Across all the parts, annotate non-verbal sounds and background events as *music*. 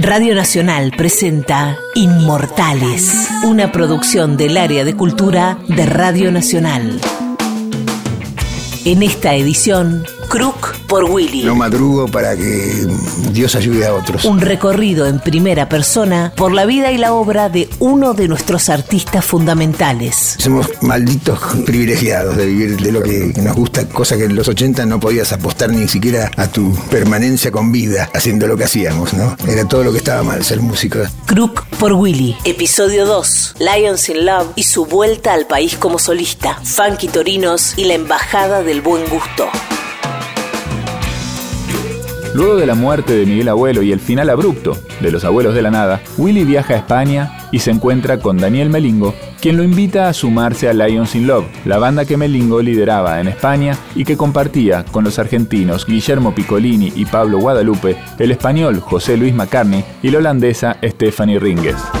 Radio Nacional presenta Inmortales, una producción del área de cultura de Radio Nacional. En esta edición, Crook por Willy. No madrugo para que Dios ayude a otros. Un recorrido en primera persona por la vida y la obra de uno de nuestros artistas fundamentales. Somos malditos privilegiados de vivir de lo que nos gusta, cosa que en los 80 no podías apostar ni siquiera a tu permanencia con vida haciendo lo que hacíamos, ¿no? Era todo lo que estaba mal, ser músico. Crook por Willy. Episodio 2. Lions in Love y su vuelta al país como solista. Funky Torinos y la embajada del buen gusto. Luego de la muerte de Miguel Abuelo y el final abrupto de Los Abuelos de la Nada, Willy viaja a España y se encuentra con Daniel Melingo, quien lo invita a sumarse a Lions in Love, la banda que Melingo lideraba en España y que compartía con los argentinos Guillermo Piccolini y Pablo Guadalupe, el español José Luis McCartney y la holandesa Stephanie Ringes.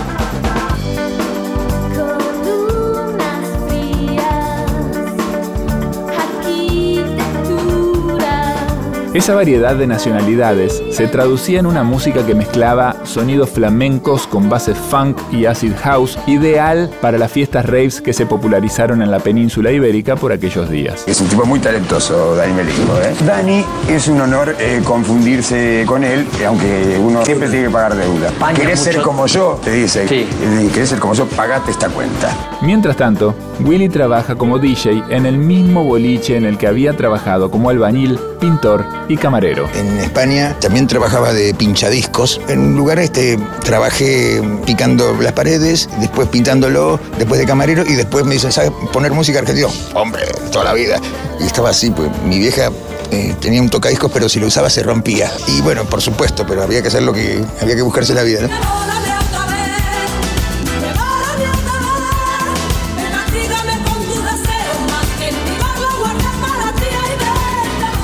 Esa variedad de nacionalidades se traducía en una música que mezclaba sonidos flamencos con bases funk y acid house, ideal para las fiestas raves que se popularizaron en la península ibérica por aquellos días. Es un tipo muy talentoso, Dani Melingo. ¿eh? Dani, es un honor eh, confundirse con él, aunque uno siempre tiene que pagar deuda. ¿Querés ser como yo? Te dice. Sí. ¿Querés ser como yo? Pagate esta cuenta. Mientras tanto, Willy trabaja como DJ en el mismo boliche en el que había trabajado como albañil, pintor y camarero. En España también trabajaba de pinchadiscos. En un lugar este trabajé picando las paredes, después pintándolo, después de camarero y después me dicen, ¿sabes poner música argentina? Hombre, toda la vida. Y estaba así, pues mi vieja eh, tenía un tocadiscos, pero si lo usaba se rompía. Y bueno, por supuesto, pero había que hacer lo que había que buscarse la vida.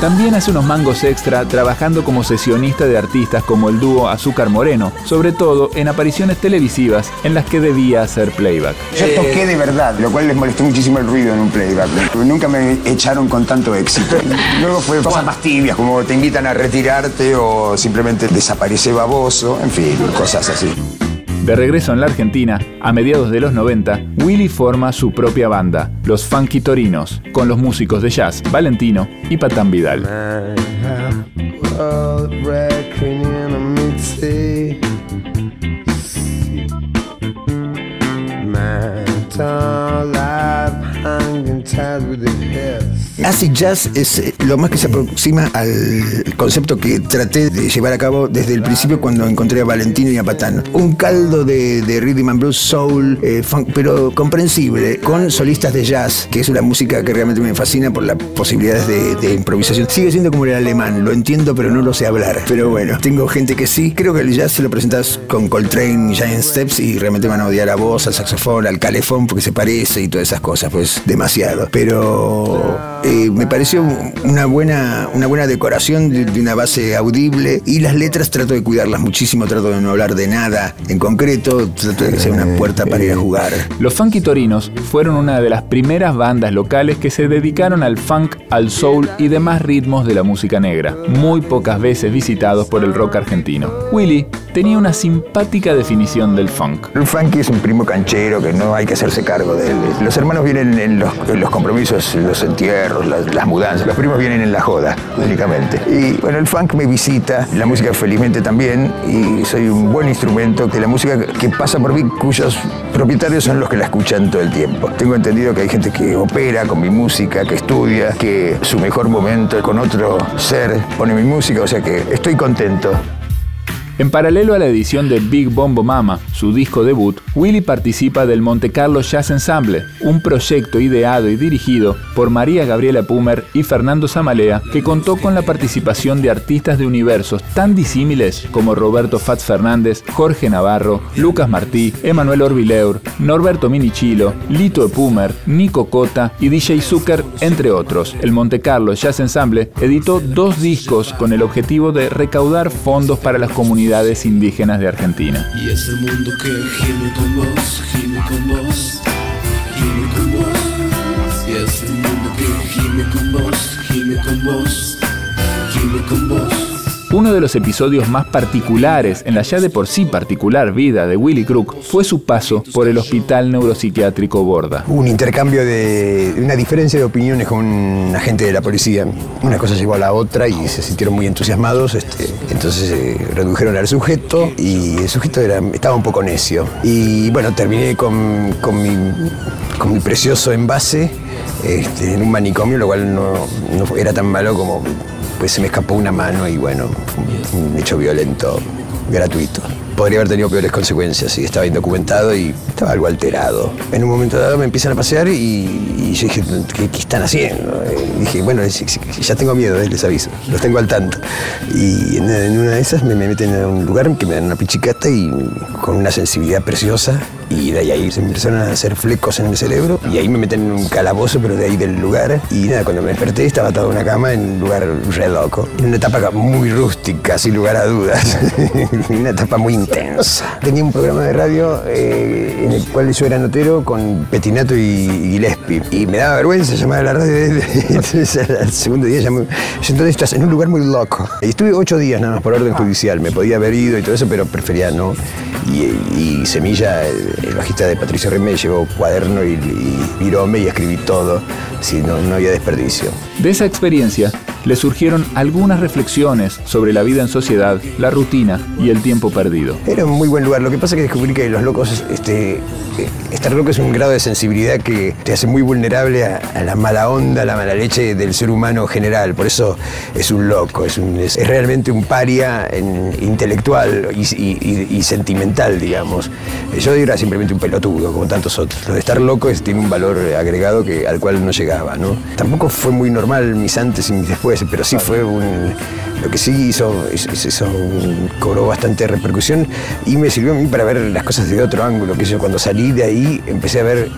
También hace unos mangos extra trabajando como sesionista de artistas como el dúo Azúcar Moreno, sobre todo en apariciones televisivas en las que debía hacer playback. Yo toqué de verdad, lo cual les molestó muchísimo el ruido en un playback. Nunca me echaron con tanto éxito. *laughs* Luego fue cosas más tibias, como te invitan a retirarte o simplemente desaparece baboso, en fin, cosas así. De regreso en la Argentina, a mediados de los 90, Willy forma su propia banda, los Funky Torinos, con los músicos de jazz Valentino y Patán Vidal. Acid Jazz es eh, lo más que se aproxima al concepto que traté de llevar a cabo desde el principio cuando encontré a Valentino y a Patán. Un caldo de, rhythm and blues, soul, eh, pero comprensible, con solistas de jazz, que es una música que realmente me fascina por las posibilidades de, improvisación. Sigue siendo como el alemán, lo entiendo, pero no lo sé hablar. Pero bueno, tengo gente que sí. Creo que el jazz se lo presentas con Coltrane Giant Steps y realmente van a odiar a vos, al saxofón, al calefón, porque se parece y todas esas cosas, pues demasiado. Pero eh, me pareció una buena, una buena decoración de, una base audible y las letras trato de cuidarlas muchísimo, trato de no hablar de nada en concreto, trato de que sea una puerta para ir a jugar. Los Funky Torinos fueron una de las primeras bandas locales que se dedicaron al funk, al soul y demás ritmos de la música negra, muy pocas veces visitados por el rock argentino. Willy tenía una simpática definición del funk. El funk es un primo canchero que no hay que hacerse cargo de él. Los hermanos vienen en los, compromisos, los entierros, las, mudanzas. Los primos vienen en la joda, únicamente. Y bueno, el funk me visita, la música felizmente también, y soy un buen instrumento de la música que pasa por mí, cuyos propietarios son los que la escuchan todo el tiempo. Tengo entendido que hay gente que opera con mi música, que estudia, que su mejor momento con otro ser pone mi música, o sea que estoy contento. En paralelo a la edición de Big Bombo Mama, su disco debut, Willy participa del Monte Carlo Jazz Ensemble, un proyecto ideado y dirigido por María Gabriela Pumer y Fernando Zamalea, que contó con la participación de artistas de universos tan disímiles como Roberto Fats Fernández, Jorge Navarro, Lucas Martí, Emanuel Orbileur, Norberto Minichilo, Lito Pumer, Nico Cota y DJ Zucker, entre otros. El Monte Carlo Jazz Ensemble editó dos discos con el objetivo de recaudar fondos para las comunidades indígenas de Argentina. Y es el mundo que gime con vos, gime con vos, gime con vos. Y es el mundo que gime con vos, gime con vos, gime con vos. Uno de los episodios más particulares en la ya de por sí particular vida de Willy Crook fue su paso por el Hospital Neuropsiquiátrico Borda. Un intercambio de una diferencia de opiniones con un agente de la policía. Una cosa llegó a la otra y se sintieron muy entusiasmados. Este, entonces eh, redujeron al sujeto y el sujeto estaba un poco necio. Y bueno, terminé con, con, mi, precioso envase este, en un manicomio, lo cual no era tan malo como pues se me escapó una mano y bueno, un hecho violento gratuito. Podría haber tenido peores consecuencias y estaba indocumentado y estaba algo alterado. En un momento dado me empiezan a pasear y, yo dije, ¿qué, están haciendo? Y dije, bueno, ya tengo miedo, eh, les aviso, los tengo al tanto. Y en, una de esas me, meten en un lugar que me dan una pichicata y con una sensibilidad preciosa y de ahí se empezaron a hacer flecos en el cerebro y ahí me meten en un calabozo, pero de ahí del lugar. Y nada, cuando me desperté estaba atado en una cama en un lugar re loco. En una etapa muy rústica, sin lugar a dudas. *laughs* una etapa muy intensa. Tenía un programa de radio eh, en el cual yo era notero con Petinato y Gillespie. Y me daba vergüenza llamar a la radio. *laughs* Entonces al segundo día llamé. Entonces estás en un lugar muy loco. Y estuve ocho días nada más por orden judicial. Me podía haber ido y todo eso, pero prefería no. Y, y Semilla el bajista de Patricio Rey me llevó cuaderno y, y virome y escribí todo, si no, no había desperdicio. De esa experiencia le surgieron algunas reflexiones sobre la vida en sociedad, la rutina y el tiempo perdido. Era un muy buen lugar. Lo que pasa es que descubrí que los locos, este, estar loco es un grado de sensibilidad que te hace muy vulnerable a, la mala onda, a la mala leche del ser humano general. Por eso es un loco, es, realmente un paria intelectual y, sentimental, digamos. Yo era simplemente un pelotudo, como tantos otros. Lo de estar loco es, tiene un valor agregado que, al cual no llegaba. ¿no? Tampoco fue muy normal mis antes y mis después pero sí fue un. Lo que sí hizo, eso cobró bastante repercusión y me sirvió a mí para ver las cosas de otro ángulo. Que yo cuando salí de ahí empecé a ver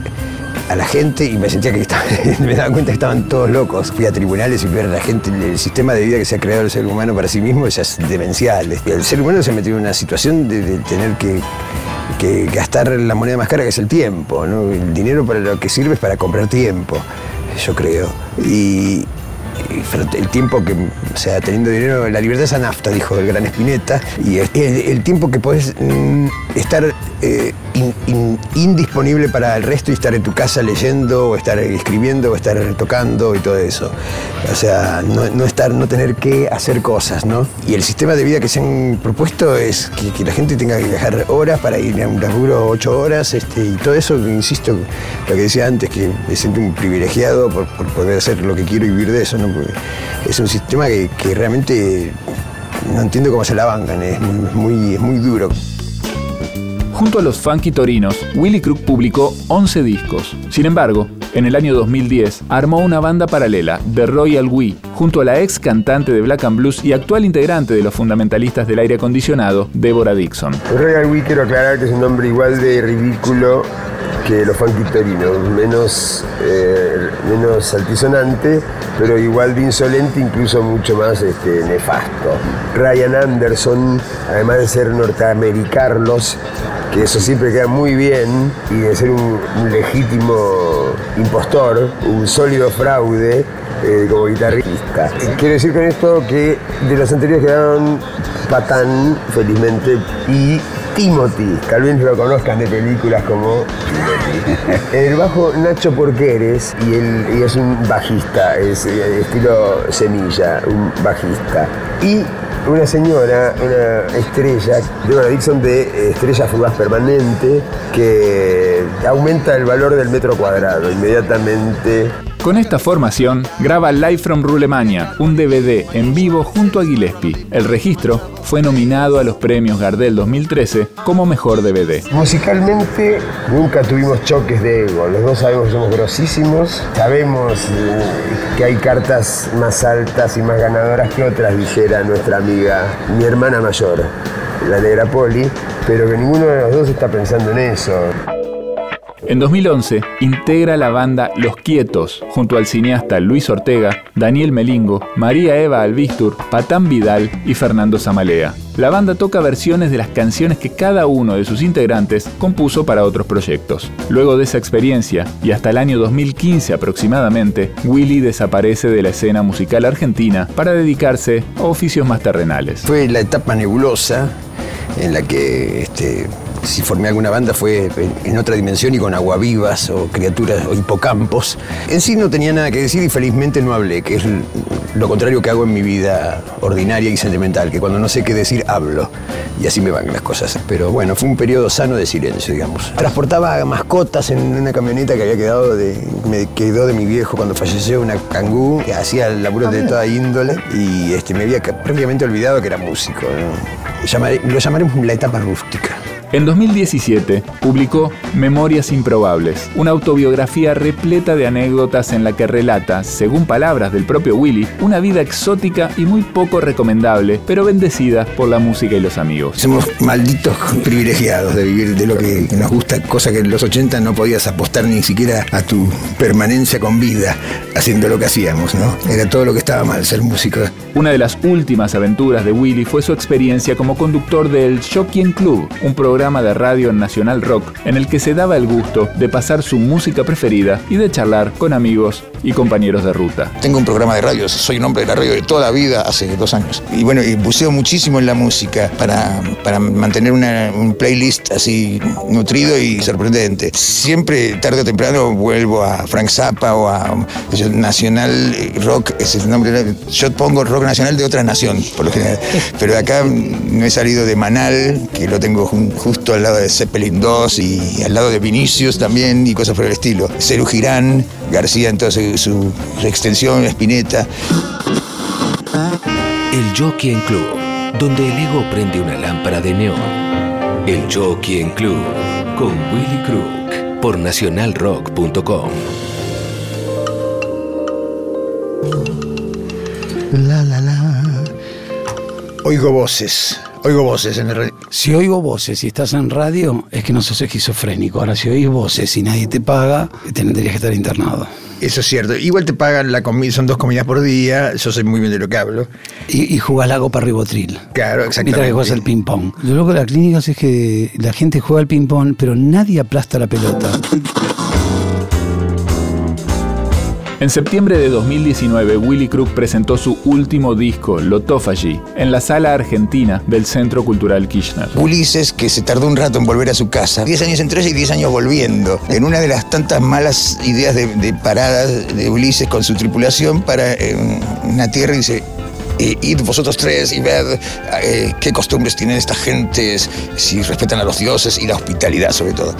a la gente y me sentía que *laughs* me daba cuenta que estaban todos locos. Fui a tribunales y ver a la gente, el sistema de vida que se ha creado el ser humano para sí mismo es demencial. El ser humano se ha metido en una situación de, tener que, gastar la moneda más cara que es el tiempo. El dinero para lo que sirve es para comprar tiempo, yo creo. El tiempo que, o sea, teniendo dinero, la libertad es nafta, dijo el gran Espineta, y el, tiempo que puedes mm, estar eh, indisponible para el resto y estar en tu casa leyendo o estar escribiendo o estar tocando y todo eso. O sea, no, estar, no tener que hacer cosas, ¿no? Y el sistema de vida que se han propuesto es que, la gente tenga que viajar horas para ir a un laburo ocho horas este, y todo eso, insisto, lo que decía antes, que me siento un privilegiado por, poder hacer lo que quiero y vivir de eso, ¿no? Es un sistema que, realmente no entiendo cómo se la bancan, es muy, es muy duro. Junto a los Funky Torinos, Willy Crook publicó 11 discos. Sin embargo, en el año 2010 armó una banda paralela, The Royal We, junto a la ex cantante de Black and Blues y actual integrante de los fundamentalistas del aire acondicionado, Deborah Dixon. The Royal We quiero aclarar que es un nombre igual de ridículo que los funky menos, eh, menos altisonante, pero igual de insolente, incluso mucho más este, nefasto. Ryan Anderson, además de ser norteamericanos, que eso siempre queda muy bien, y de ser un, legítimo impostor, un sólido fraude, eh, como guitarrista. Quiero decir con esto que de los anteriores quedaron Patán, felizmente, y Timothy, tal vez lo conozcan de películas como En el bajo Nacho Porqueres y él es un bajista, es eh, estilo semilla, un bajista. Y una señora, una estrella, Deborah Dixon de Estrella Fugaz Permanente, que aumenta el valor del metro cuadrado inmediatamente. Con esta formación, graba Live from Rulemania, un DVD en vivo junto a Gillespie. El registro fue nominado a los premios Gardel 2013 como mejor DVD. Musicalmente nunca tuvimos choques de ego, los dos sabemos que somos grosísimos, sabemos eh, que hay cartas más altas y más ganadoras que otras, dijera nuestra amiga, mi hermana mayor, la negra Poli, pero que ninguno de los dos está pensando en eso. En 2011 integra la banda Los Quietos junto al cineasta Luis Ortega, Daniel Melingo, María Eva Albistur, Patán Vidal y Fernando Zamalea. La banda toca versiones de las canciones que cada uno de sus integrantes compuso para otros proyectos. Luego de esa experiencia, y hasta el año 2015 aproximadamente, Willy desaparece de la escena musical argentina para dedicarse a oficios más terrenales. Fue la etapa nebulosa en la que este, si formé alguna banda fue en otra dimensión y con aguavivas o criaturas o hipocampos. En sí no tenía nada que decir y felizmente no hablé, que es lo contrario que hago en mi vida ordinaria y sentimental, que cuando no sé qué decir hablo y así me van las cosas. Pero bueno, fue un periodo sano de silencio, digamos. Transportaba mascotas en una camioneta que había quedado de, me quedó de mi viejo cuando falleció, una cangú que hacía laburo de toda índole y este, me había prácticamente olvidado que era músico. lo llamaremos la etapa rústica. En 2017 publicó Memorias Improbables, una autobiografía repleta de anécdotas en la que relata, según palabras del propio Willy, una vida exótica y muy poco recomendable, pero bendecida por la música y los amigos. Somos malditos privilegiados de vivir de lo que nos gusta, cosa que en los 80 no podías apostar ni siquiera a tu permanencia con vida haciendo lo que hacíamos, ¿no? Era todo lo que estaba mal, ser músico. Una de las últimas aventuras de Willy fue su experiencia como conductor del Shocking Club, un programa programa de radio Nacional Rock en el que se daba el gusto de pasar su música preferida y de charlar con amigos y compañeros de ruta. Tengo un programa de radio, soy un hombre de la radio de toda la vida, hace dos años. Y bueno, y buceo muchísimo en la música para, para mantener un playlist así nutrido y sorprendente. Siempre, tarde o temprano, vuelvo a Frank Zappa o a Nacional Rock, es el nombre. Yo pongo rock nacional de otra nación, por lo general. Pero acá no he salido de Manal, que lo tengo junto justo al lado de Zeppelin 2 y al lado de Vinicius también y cosas por el estilo. Ceru Girán, García entonces su, su extensión, Espineta. El Jockey en Club, donde el ego prende una lámpara de neón. El Jockey en Club, con Willy Crook, por nacionalrock.com. La la la. Oigo voces. Oigo voces en el. Si oigo voces y estás en radio, es que no sos esquizofrénico. Ahora, si oís voces y nadie te paga, tendrías que estar internado. Eso es cierto. Igual te pagan la comida, son dos comidas por día. Yo sé muy bien de lo que hablo. Y, y jugás la copa ribotril. Claro, exactamente. Mientras que juegas al ping-pong. Lo loco de las clínicas es que la gente juega al ping-pong, pero nadie aplasta la pelota. En septiembre de 2019, Willy Crook presentó su último disco, Lotophagy, en la sala argentina del Centro Cultural Kirchner. Ulises, que se tardó un rato en volver a su casa, 10 años en tres y 10 años volviendo, en una de las tantas malas ideas de, de paradas de Ulises con su tripulación para eh, una tierra, dice, eh, id vosotros tres y ved eh, qué costumbres tienen estas gentes, si respetan a los dioses y la hospitalidad sobre todo.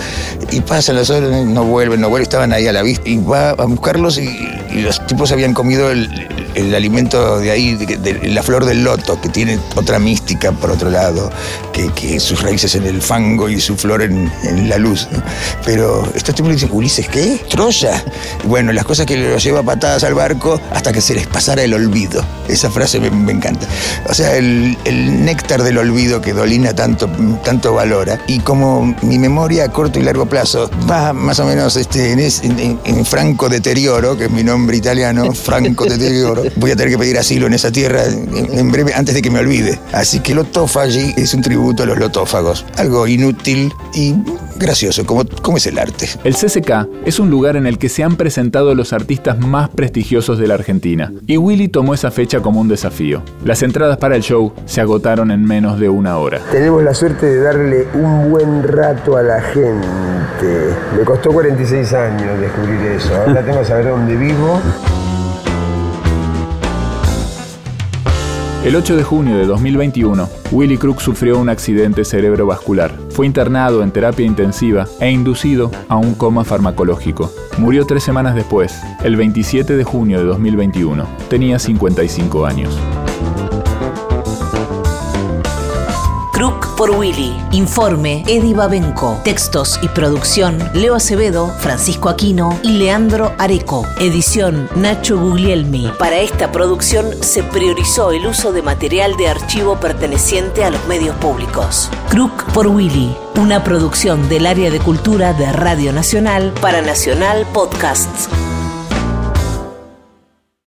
Y pasan las horas, no vuelven, no vuelven, estaban ahí a la vista y va a buscarlos y, y los tipos habían comido el, el alimento de ahí, de, de la flor del loto, que tiene otra mística por otro lado, que, que sus raíces en el fango y su flor en, en la luz. ¿no? Pero estos tipos dicen, Ulises, ¿qué? ¿Troya? Bueno, las cosas que los lleva patadas al barco hasta que se les pasara el olvido. Esa frase me, me encanta. O sea, el, el, néctar del olvido que Dolina tanto, tanto valora. Y como mi memoria a corto y largo plazo va más o menos este, en, en, en franco deterioro, que es mi nombre italiano, franco *laughs* deterioro, voy a tener que pedir asilo en esa tierra en, en breve antes de que me olvide. Así que Lotofagi es un tributo a los lotófagos. Algo inútil y gracioso, como, como es el arte. El CCK es un lugar en el que se han presentado los artistas más prestigiosos de la Argentina. Y Willy tomó esa fecha como un desafío. Las entradas para el show se agotaron en menos de una hora. Tenemos la suerte de darle un buen rato a la gente. Me costó 46 años descubrir eso. Ahora tengo que saber dónde vivo. El 8 de junio de 2021, Willy Crook sufrió un accidente cerebrovascular. Fue internado en terapia intensiva e inducido a un coma farmacológico. Murió tres semanas después, el 27 de junio de 2021. Tenía 55 años. Por Willy. Informe Edi Babenco. Textos y producción Leo Acevedo, Francisco Aquino y Leandro Areco. Edición Nacho Guglielmi. Para esta producción se priorizó el uso de material de archivo perteneciente a los medios públicos. Crook por Willy. Una producción del área de cultura de Radio Nacional para Nacional Podcasts.